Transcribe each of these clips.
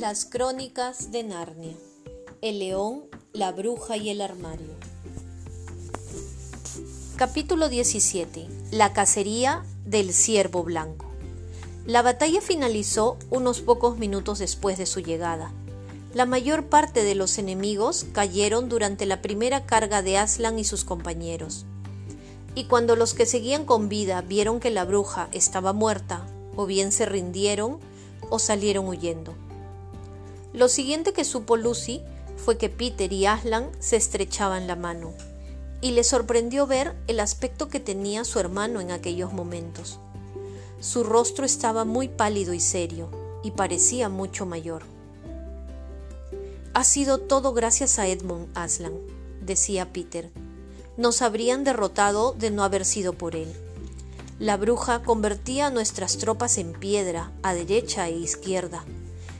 Las crónicas de Narnia. El león, la bruja y el armario. Capítulo 17. La cacería del ciervo blanco. La batalla finalizó unos pocos minutos después de su llegada. La mayor parte de los enemigos cayeron durante la primera carga de Aslan y sus compañeros. Y cuando los que seguían con vida vieron que la bruja estaba muerta, o bien se rindieron o salieron huyendo. Lo siguiente que supo Lucy fue que Peter y Aslan se estrechaban la mano, y le sorprendió ver el aspecto que tenía su hermano en aquellos momentos. Su rostro estaba muy pálido y serio, y parecía mucho mayor. Ha sido todo gracias a Edmund Aslan, decía Peter. Nos habrían derrotado de no haber sido por él. La bruja convertía a nuestras tropas en piedra a derecha e izquierda.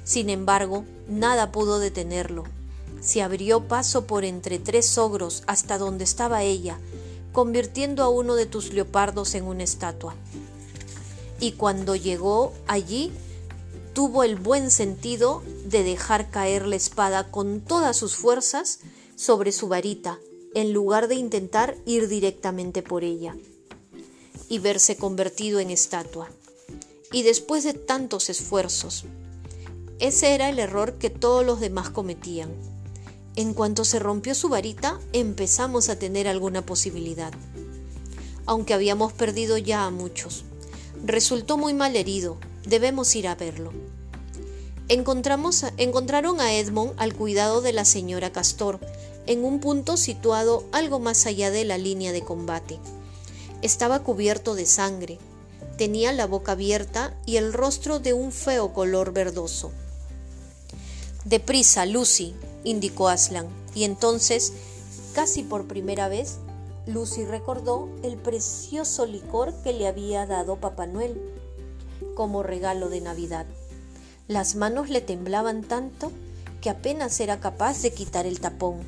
Sin embargo, nada pudo detenerlo. Se abrió paso por entre tres ogros hasta donde estaba ella, convirtiendo a uno de tus leopardos en una estatua. Y cuando llegó allí, tuvo el buen sentido de dejar caer la espada con todas sus fuerzas sobre su varita, en lugar de intentar ir directamente por ella y verse convertido en estatua. Y después de tantos esfuerzos, ese era el error que todos los demás cometían. En cuanto se rompió su varita, empezamos a tener alguna posibilidad. Aunque habíamos perdido ya a muchos. Resultó muy mal herido, debemos ir a verlo. Encontramos, encontraron a Edmond al cuidado de la señora Castor, en un punto situado algo más allá de la línea de combate. Estaba cubierto de sangre, tenía la boca abierta y el rostro de un feo color verdoso. Deprisa, Lucy, indicó Aslan, y entonces, casi por primera vez, Lucy recordó el precioso licor que le había dado Papá Noel como regalo de Navidad. Las manos le temblaban tanto que apenas era capaz de quitar el tapón,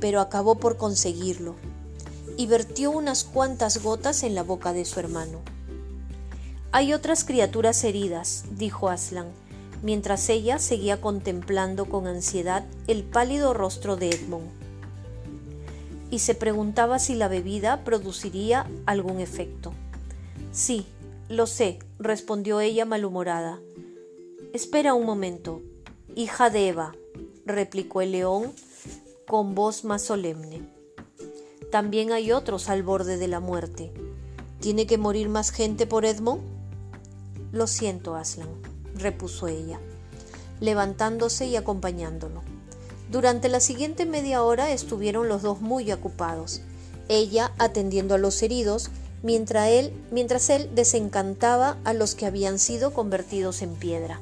pero acabó por conseguirlo y vertió unas cuantas gotas en la boca de su hermano. Hay otras criaturas heridas, dijo Aslan, mientras ella seguía contemplando con ansiedad el pálido rostro de Edmund. Y se preguntaba si la bebida produciría algún efecto. Sí, lo sé, respondió ella malhumorada. Espera un momento, hija de Eva, replicó el león con voz más solemne. También hay otros al borde de la muerte. ¿Tiene que morir más gente por Edmond? Lo siento, Aslan, repuso ella, levantándose y acompañándolo. Durante la siguiente media hora estuvieron los dos muy ocupados, ella atendiendo a los heridos, mientras él, mientras él desencantaba a los que habían sido convertidos en piedra.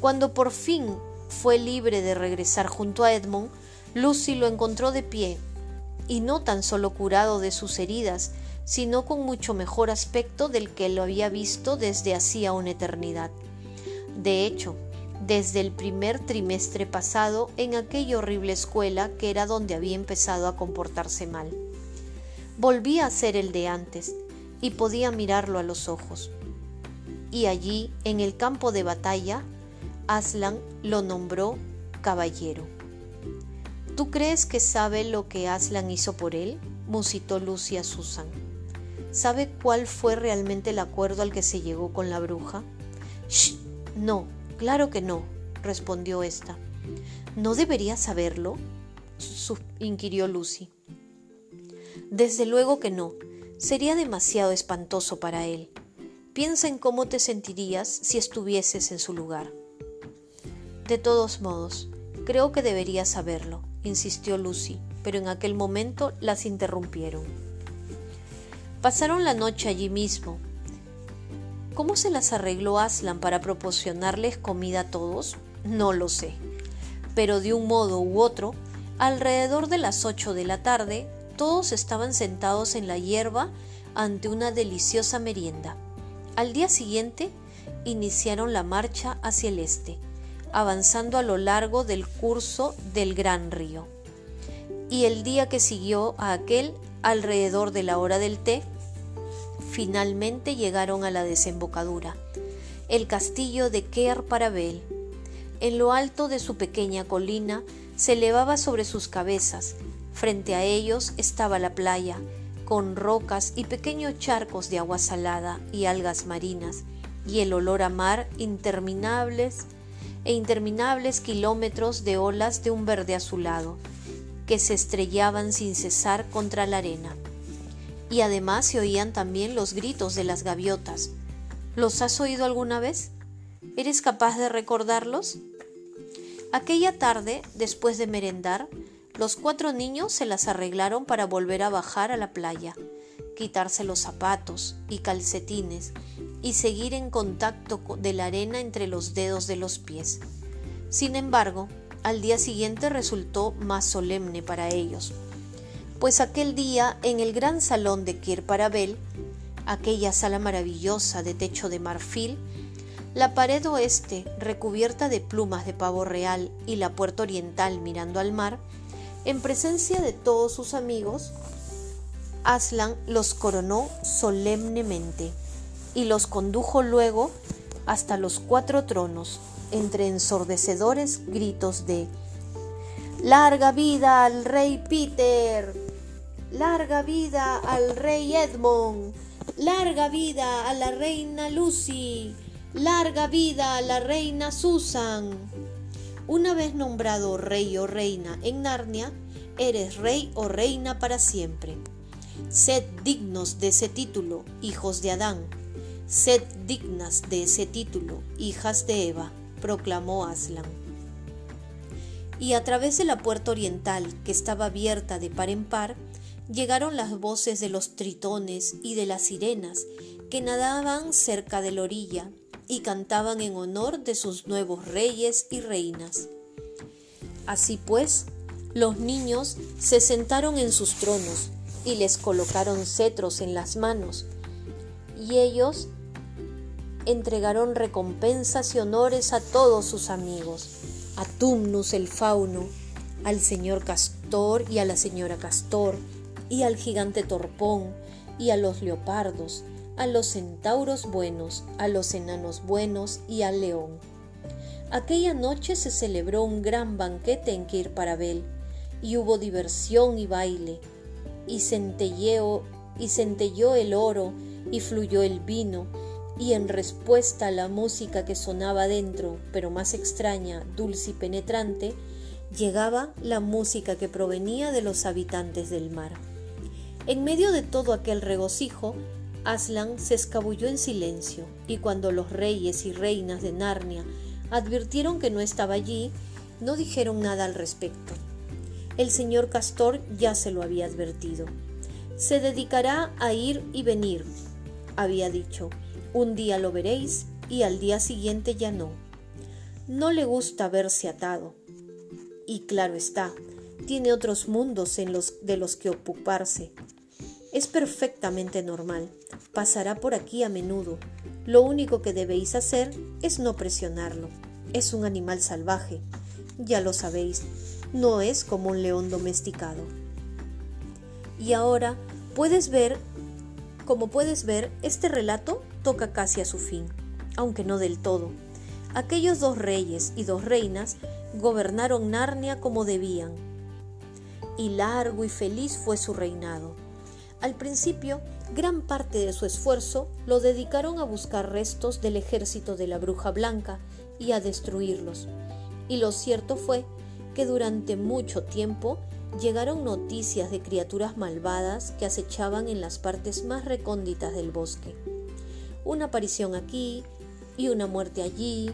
Cuando por fin fue libre de regresar junto a Edmond, Lucy lo encontró de pie, y no tan solo curado de sus heridas, sino con mucho mejor aspecto del que lo había visto desde hacía una eternidad. De hecho, desde el primer trimestre pasado en aquella horrible escuela que era donde había empezado a comportarse mal. Volvía a ser el de antes y podía mirarlo a los ojos. Y allí, en el campo de batalla, Aslan lo nombró caballero. ¿Tú crees que sabe lo que Aslan hizo por él? musitó Lucy a Susan. ¿Sabe cuál fue realmente el acuerdo al que se llegó con la bruja? Shh, no, claro que no, respondió ésta. ¿No debería saberlo? inquirió Lucy. Desde luego que no. Sería demasiado espantoso para él. Piensa en cómo te sentirías si estuvieses en su lugar. De todos modos, creo que debería saberlo, insistió Lucy, pero en aquel momento las interrumpieron. Pasaron la noche allí mismo. ¿Cómo se las arregló Aslan para proporcionarles comida a todos? No lo sé. Pero de un modo u otro, alrededor de las ocho de la tarde, todos estaban sentados en la hierba ante una deliciosa merienda. Al día siguiente, iniciaron la marcha hacia el este avanzando a lo largo del curso del gran río. Y el día que siguió a aquel, alrededor de la hora del té, finalmente llegaron a la desembocadura, el castillo de Kear Parabel. en lo alto de su pequeña colina, se elevaba sobre sus cabezas. Frente a ellos estaba la playa, con rocas y pequeños charcos de agua salada y algas marinas, y el olor a mar interminables e interminables kilómetros de olas de un verde azulado, que se estrellaban sin cesar contra la arena. Y además se oían también los gritos de las gaviotas. ¿Los has oído alguna vez? ¿Eres capaz de recordarlos? Aquella tarde, después de merendar, los cuatro niños se las arreglaron para volver a bajar a la playa, quitarse los zapatos y calcetines y seguir en contacto de la arena entre los dedos de los pies. Sin embargo, al día siguiente resultó más solemne para ellos, pues aquel día en el gran salón de Kirparabel, aquella sala maravillosa de techo de marfil, la pared oeste recubierta de plumas de pavo real y la puerta oriental mirando al mar, en presencia de todos sus amigos, Aslan los coronó solemnemente y los condujo luego hasta los cuatro tronos, entre ensordecedores gritos de Larga vida al rey Peter, larga vida al rey Edmond, larga vida a la reina Lucy, larga vida a la reina Susan. Una vez nombrado rey o reina en Narnia, eres rey o reina para siempre. Sed dignos de ese título, hijos de Adán. Sed dignas de ese título, hijas de Eva, proclamó Aslan. Y a través de la puerta oriental, que estaba abierta de par en par, llegaron las voces de los tritones y de las sirenas, que nadaban cerca de la orilla y cantaban en honor de sus nuevos reyes y reinas. Así pues, los niños se sentaron en sus tronos y les colocaron cetros en las manos, y ellos entregaron recompensas y honores a todos sus amigos, a Tumnus el fauno, al señor Castor y a la señora Castor, y al gigante Torpón, y a los leopardos, a los centauros buenos, a los enanos buenos y al león. Aquella noche se celebró un gran banquete en Kirparabel, y hubo diversión y baile, y centelleó, y centelló el oro, y fluyó el vino, y en respuesta a la música que sonaba dentro, pero más extraña, dulce y penetrante, llegaba la música que provenía de los habitantes del mar. En medio de todo aquel regocijo, Aslan se escabulló en silencio, y cuando los reyes y reinas de Narnia advirtieron que no estaba allí, no dijeron nada al respecto. El señor Castor ya se lo había advertido. Se dedicará a ir y venir, había dicho. Un día lo veréis y al día siguiente ya no. No le gusta verse atado. Y claro está, tiene otros mundos en los de los que ocuparse. Es perfectamente normal. Pasará por aquí a menudo. Lo único que debéis hacer es no presionarlo. Es un animal salvaje. Ya lo sabéis, no es como un león domesticado. Y ahora puedes ver, como puedes ver, este relato toca casi a su fin, aunque no del todo. Aquellos dos reyes y dos reinas gobernaron Narnia como debían, y largo y feliz fue su reinado al principio, gran parte de su esfuerzo lo dedicaron a buscar restos del ejército de la Bruja Blanca y a destruirlos. Y lo cierto fue que durante mucho tiempo llegaron noticias de criaturas malvadas que acechaban en las partes más recónditas del bosque. Una aparición aquí y una muerte allí,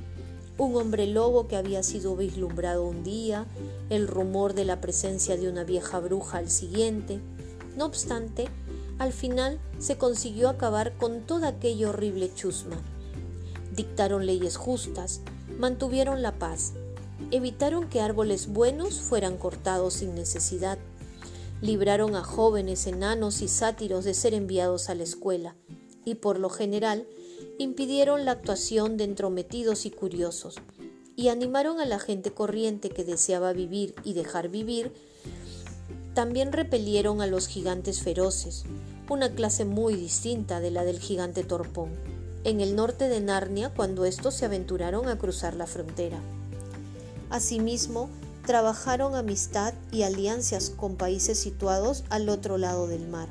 un hombre lobo que había sido vislumbrado un día, el rumor de la presencia de una vieja bruja al siguiente, no obstante, al final se consiguió acabar con toda aquella horrible chusma. Dictaron leyes justas, mantuvieron la paz, evitaron que árboles buenos fueran cortados sin necesidad, libraron a jóvenes enanos y sátiros de ser enviados a la escuela, y por lo general impidieron la actuación de entrometidos y curiosos, y animaron a la gente corriente que deseaba vivir y dejar vivir también repelieron a los gigantes feroces, una clase muy distinta de la del gigante Torpón, en el norte de Narnia cuando estos se aventuraron a cruzar la frontera. Asimismo, trabajaron amistad y alianzas con países situados al otro lado del mar,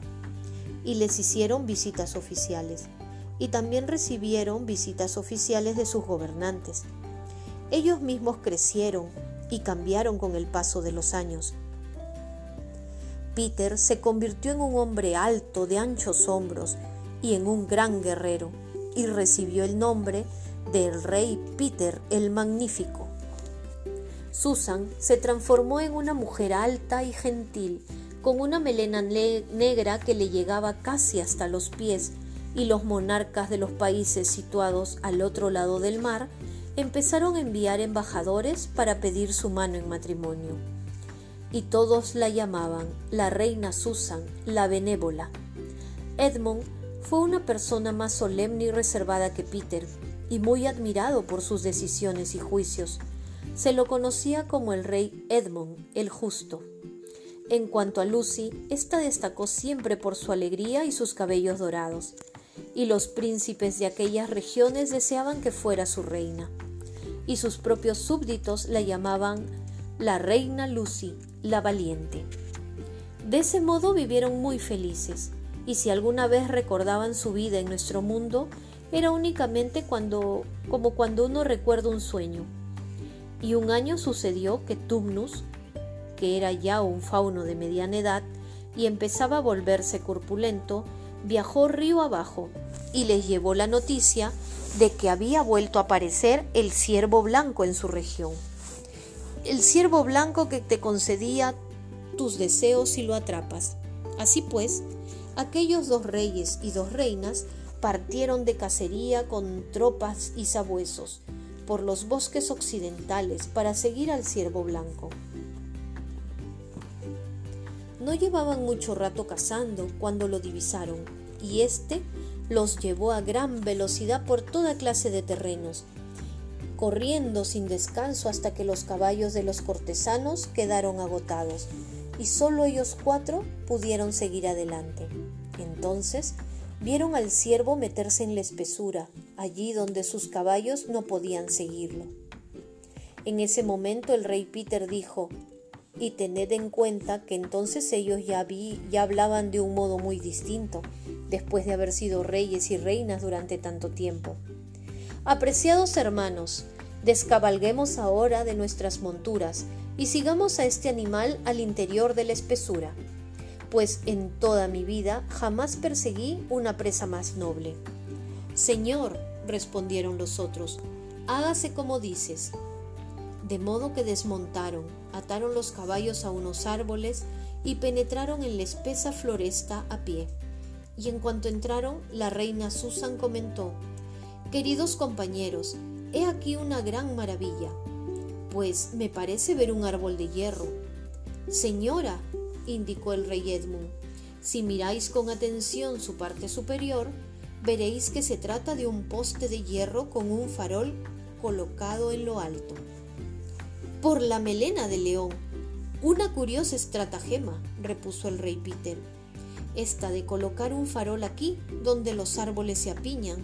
y les hicieron visitas oficiales, y también recibieron visitas oficiales de sus gobernantes. Ellos mismos crecieron y cambiaron con el paso de los años. Peter se convirtió en un hombre alto de anchos hombros y en un gran guerrero, y recibió el nombre del rey Peter el Magnífico. Susan se transformó en una mujer alta y gentil, con una melena negra que le llegaba casi hasta los pies, y los monarcas de los países situados al otro lado del mar empezaron a enviar embajadores para pedir su mano en matrimonio. Y todos la llamaban la reina Susan, la benévola. Edmund fue una persona más solemne y reservada que Peter, y muy admirado por sus decisiones y juicios. Se lo conocía como el rey Edmund, el justo. En cuanto a Lucy, ésta destacó siempre por su alegría y sus cabellos dorados, y los príncipes de aquellas regiones deseaban que fuera su reina, y sus propios súbditos la llamaban la reina Lucy, la valiente. De ese modo vivieron muy felices, y si alguna vez recordaban su vida en nuestro mundo, era únicamente cuando, como cuando uno recuerda un sueño, y un año sucedió que Tumnus, que era ya un fauno de mediana edad y empezaba a volverse corpulento, viajó río abajo y les llevó la noticia de que había vuelto a aparecer el ciervo blanco en su región. El ciervo blanco que te concedía tus deseos si lo atrapas. Así pues, aquellos dos reyes y dos reinas partieron de cacería con tropas y sabuesos, por los bosques occidentales para seguir al ciervo blanco. No llevaban mucho rato cazando cuando lo divisaron, y éste los llevó a gran velocidad por toda clase de terrenos, corriendo sin descanso hasta que los caballos de los cortesanos quedaron agotados, y solo ellos cuatro pudieron seguir adelante. Entonces vieron al ciervo meterse en la espesura, allí donde sus caballos no podían seguirlo. En ese momento el rey Peter dijo, y tened en cuenta que entonces ellos ya, vi, ya hablaban de un modo muy distinto, después de haber sido reyes y reinas durante tanto tiempo. Apreciados hermanos, descabalguemos ahora de nuestras monturas y sigamos a este animal al interior de la espesura pues en toda mi vida jamás perseguí una presa más noble. Señor, respondieron los otros, hágase como dices. De modo que desmontaron, ataron los caballos a unos árboles y penetraron en la espesa floresta a pie. Y en cuanto entraron, la reina Susan comentó, Queridos compañeros, he aquí una gran maravilla, pues me parece ver un árbol de hierro. Señora, indicó el rey Edmund. Si miráis con atención su parte superior, veréis que se trata de un poste de hierro con un farol colocado en lo alto. Por la melena de león. Una curiosa estratagema, repuso el rey Peter. Esta de colocar un farol aquí donde los árboles se apiñan,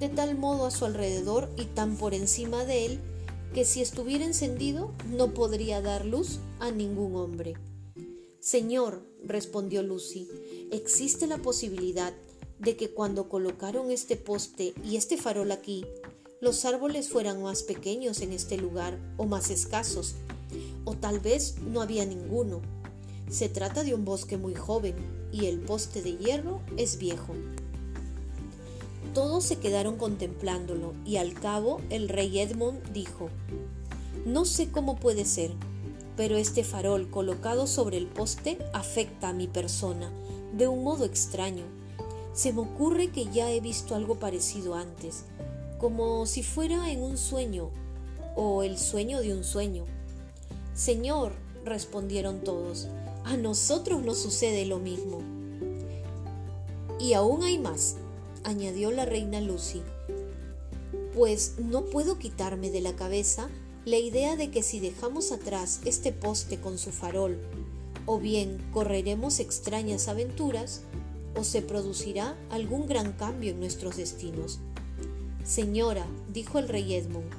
de tal modo a su alrededor y tan por encima de él, que si estuviera encendido no podría dar luz a ningún hombre. Señor, respondió Lucy, existe la posibilidad de que cuando colocaron este poste y este farol aquí, los árboles fueran más pequeños en este lugar o más escasos, o tal vez no había ninguno. Se trata de un bosque muy joven y el poste de hierro es viejo. Todos se quedaron contemplándolo y al cabo el rey Edmund dijo, No sé cómo puede ser, pero este farol colocado sobre el poste afecta a mi persona de un modo extraño. Se me ocurre que ya he visto algo parecido antes, como si fuera en un sueño o el sueño de un sueño. Señor, respondieron todos, a nosotros nos sucede lo mismo. Y aún hay más, añadió la reina Lucy, pues no puedo quitarme de la cabeza la idea de que si dejamos atrás este poste con su farol, o bien correremos extrañas aventuras, o se producirá algún gran cambio en nuestros destinos. Señora, dijo el rey Edmund,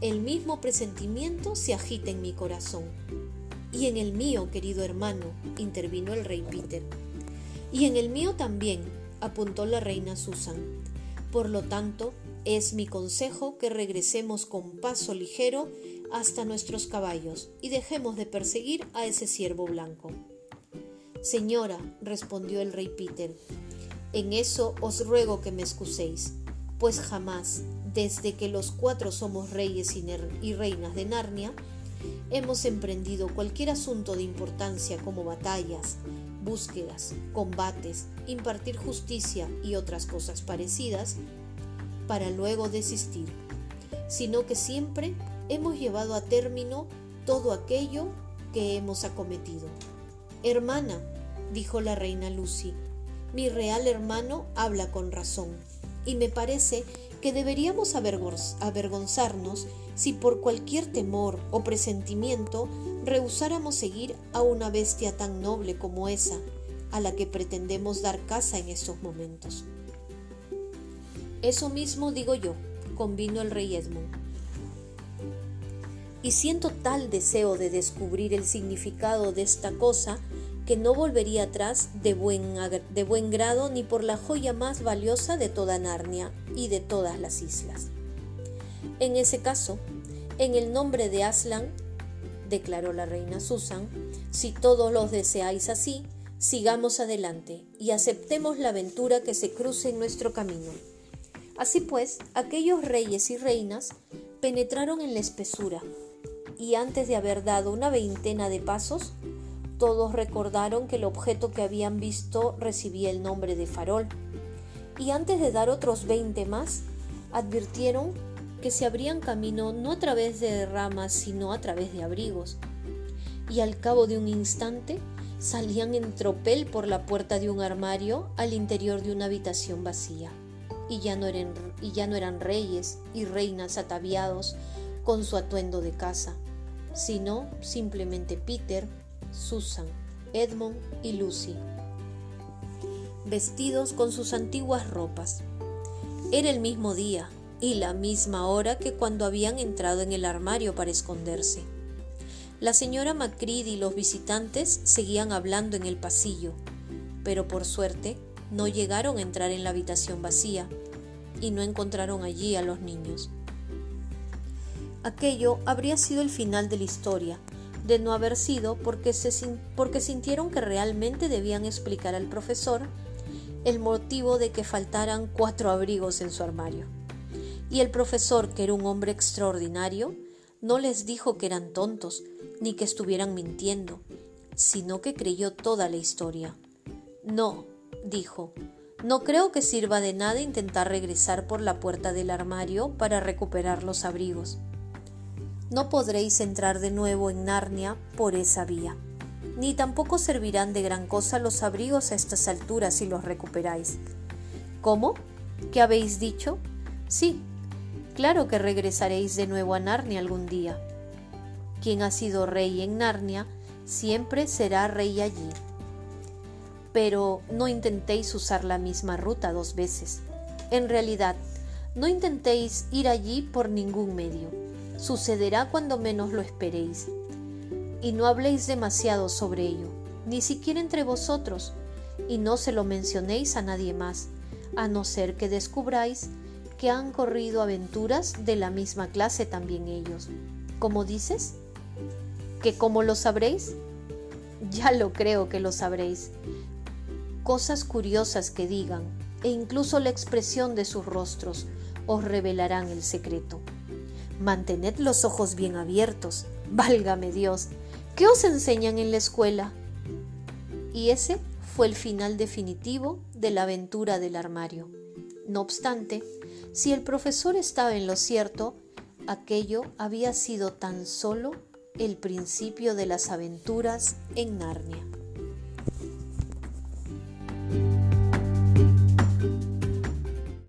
el mismo presentimiento se agita en mi corazón. Y en el mío, querido hermano, intervino el rey Peter. Y en el mío también, apuntó la reina Susan. Por lo tanto, es mi consejo que regresemos con paso ligero hasta nuestros caballos y dejemos de perseguir a ese ciervo blanco. Señora, respondió el rey Peter, en eso os ruego que me excuséis, pues jamás, desde que los cuatro somos reyes y reinas de Narnia, hemos emprendido cualquier asunto de importancia como batallas, búsquedas, combates, impartir justicia y otras cosas parecidas, para luego desistir, sino que siempre hemos llevado a término todo aquello que hemos acometido. Hermana, dijo la reina Lucy, mi real hermano habla con razón, y me parece que deberíamos avergonzarnos si por cualquier temor o presentimiento rehusáramos seguir a una bestia tan noble como esa, a la que pretendemos dar caza en estos momentos. Eso mismo digo yo, convino el rey Edmund. Y siento tal deseo de descubrir el significado de esta cosa que no volvería atrás de buen, de buen grado ni por la joya más valiosa de toda Narnia y de todas las islas. En ese caso, en el nombre de Aslan, declaró la reina Susan, si todos los deseáis así, sigamos adelante y aceptemos la aventura que se cruce en nuestro camino. Así pues, aquellos reyes y reinas penetraron en la espesura, y antes de haber dado una veintena de pasos, todos recordaron que el objeto que habían visto recibía el nombre de farol, y antes de dar otros veinte más, advirtieron que se abrían camino no a través de ramas, sino a través de abrigos, y al cabo de un instante salían en tropel por la puerta de un armario al interior de una habitación vacía. Y ya no eran, y ya no eran reyes y reinas ataviados con su atuendo de casa, sino simplemente Peter, Susan, Edmund y Lucy, vestidos con sus antiguas ropas. Era el mismo día y la misma hora que cuando habían entrado en el armario para esconderse. La señora Macready y los visitantes seguían hablando en el pasillo, pero por suerte no llegaron a entrar en la habitación vacía y no encontraron allí a los niños. Aquello habría sido el final de la historia, de no haber sido porque, se, porque sintieron que realmente debían explicar al profesor el motivo de que faltaran cuatro abrigos en su armario. Y el profesor, que era un hombre extraordinario, no les dijo que eran tontos, ni que estuvieran mintiendo, sino que creyó toda la historia. No, dijo, no creo que sirva de nada intentar regresar por la puerta del armario para recuperar los abrigos. No podréis entrar de nuevo en Narnia por esa vía, ni tampoco servirán de gran cosa los abrigos a estas alturas si los recuperáis. ¿Cómo? ¿Qué habéis dicho? Sí, claro que regresaréis de nuevo a Narnia algún día. Quien ha sido rey en Narnia siempre será rey allí pero no intentéis usar la misma ruta dos veces. En realidad, no intentéis ir allí por ningún medio. Sucederá cuando menos lo esperéis. Y no habléis demasiado sobre ello, ni siquiera entre vosotros, y no se lo mencionéis a nadie más, a no ser que descubráis que han corrido aventuras de la misma clase también ellos. ¿Cómo dices? ¿Que cómo lo sabréis? Ya lo creo que lo sabréis cosas curiosas que digan e incluso la expresión de sus rostros os revelarán el secreto. Mantened los ojos bien abiertos, válgame Dios, ¿qué os enseñan en la escuela? Y ese fue el final definitivo de la aventura del armario. No obstante, si el profesor estaba en lo cierto, aquello había sido tan solo el principio de las aventuras en Narnia.